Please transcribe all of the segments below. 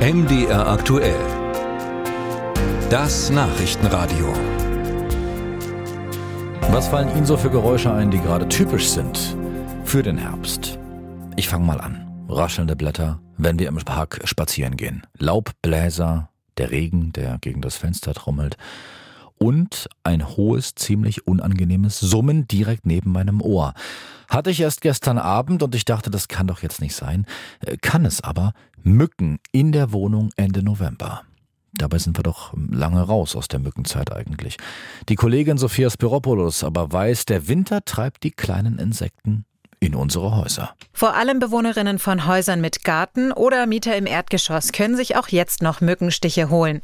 MDR aktuell. Das Nachrichtenradio. Was fallen Ihnen so für Geräusche ein, die gerade typisch sind für den Herbst? Ich fange mal an. Raschelnde Blätter, wenn wir im Park spazieren gehen. Laubbläser, der Regen, der gegen das Fenster trommelt. Und ein hohes, ziemlich unangenehmes Summen direkt neben meinem Ohr. Hatte ich erst gestern Abend und ich dachte, das kann doch jetzt nicht sein. Äh, kann es aber. Mücken in der Wohnung Ende November. Dabei sind wir doch lange raus aus der Mückenzeit eigentlich. Die Kollegin Sophia Spiropoulos aber weiß, der Winter treibt die kleinen Insekten in unsere Häuser. Vor allem Bewohnerinnen von Häusern mit Garten oder Mieter im Erdgeschoss können sich auch jetzt noch Mückenstiche holen.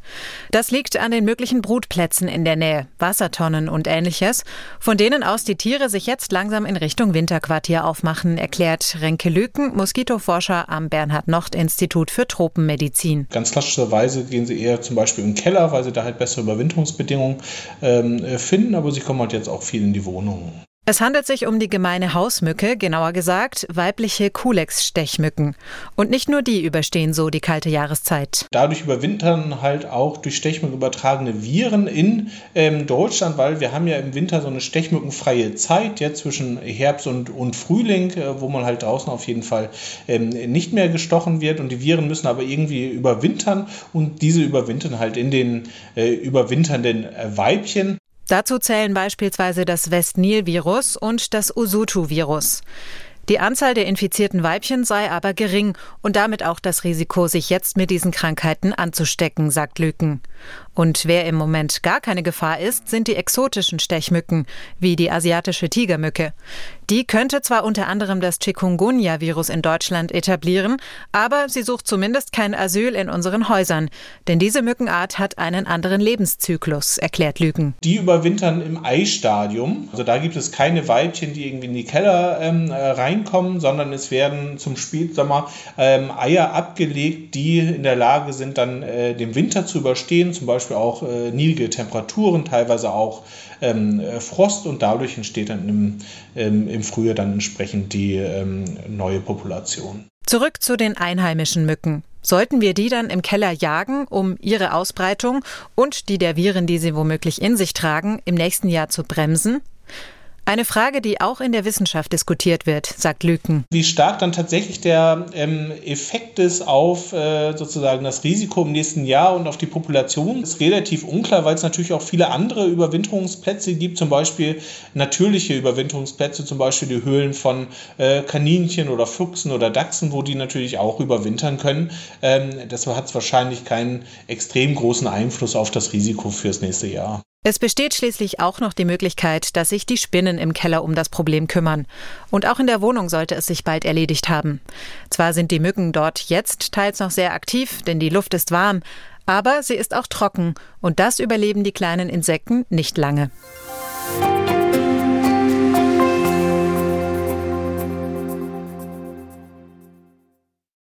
Das liegt an den möglichen Brutplätzen in der Nähe, Wassertonnen und ähnliches, von denen aus die Tiere sich jetzt langsam in Richtung Winterquartier aufmachen, erklärt Renke Lüken, Moskitoforscher am Bernhard-Nocht-Institut für Tropenmedizin. Ganz klassischerweise gehen sie eher zum Beispiel im Keller, weil sie da halt bessere Überwinterungsbedingungen ähm, finden, aber sie kommen halt jetzt auch viel in die Wohnungen. Es handelt sich um die gemeine Hausmücke, genauer gesagt weibliche Kulex-Stechmücken. Und nicht nur die überstehen so die kalte Jahreszeit. Dadurch überwintern halt auch durch Stechmücken übertragene Viren in ähm, Deutschland, weil wir haben ja im Winter so eine stechmückenfreie Zeit, ja zwischen Herbst und, und Frühling, äh, wo man halt draußen auf jeden Fall ähm, nicht mehr gestochen wird. Und die Viren müssen aber irgendwie überwintern und diese überwintern halt in den äh, überwinternden Weibchen. Dazu zählen beispielsweise das West-Nil-Virus und das Usutu-Virus. Die Anzahl der infizierten Weibchen sei aber gering und damit auch das Risiko, sich jetzt mit diesen Krankheiten anzustecken, sagt Lüken. Und wer im Moment gar keine Gefahr ist, sind die exotischen Stechmücken, wie die asiatische Tigermücke. Die könnte zwar unter anderem das Chikungunya-Virus in Deutschland etablieren, aber sie sucht zumindest kein Asyl in unseren Häusern, denn diese Mückenart hat einen anderen Lebenszyklus, erklärt Lügen. Die überwintern im Eistadium. Also da gibt es keine Weibchen, die irgendwie in die Keller ähm, äh, reinkommen, sondern es werden zum Spätsommer ähm, Eier abgelegt, die in der Lage sind, dann äh, den Winter zu überstehen, zum Beispiel auch äh, niedrige Temperaturen, teilweise auch ähm, Frost und dadurch entsteht dann im, ähm, im Frühjahr dann entsprechend die ähm, neue Population. Zurück zu den einheimischen Mücken. Sollten wir die dann im Keller jagen, um ihre Ausbreitung und die der Viren, die sie womöglich in sich tragen, im nächsten Jahr zu bremsen? Eine Frage, die auch in der Wissenschaft diskutiert wird, sagt Lüken. Wie stark dann tatsächlich der ähm, Effekt ist auf äh, sozusagen das Risiko im nächsten Jahr und auf die Population, ist relativ unklar, weil es natürlich auch viele andere Überwinterungsplätze gibt, zum Beispiel natürliche Überwinterungsplätze, zum Beispiel die Höhlen von äh, Kaninchen oder Füchsen oder Dachsen, wo die natürlich auch überwintern können. Ähm, das hat wahrscheinlich keinen extrem großen Einfluss auf das Risiko fürs nächste Jahr. Es besteht schließlich auch noch die Möglichkeit, dass sich die Spinnen im Keller um das Problem kümmern. Und auch in der Wohnung sollte es sich bald erledigt haben. Zwar sind die Mücken dort jetzt teils noch sehr aktiv, denn die Luft ist warm, aber sie ist auch trocken und das überleben die kleinen Insekten nicht lange.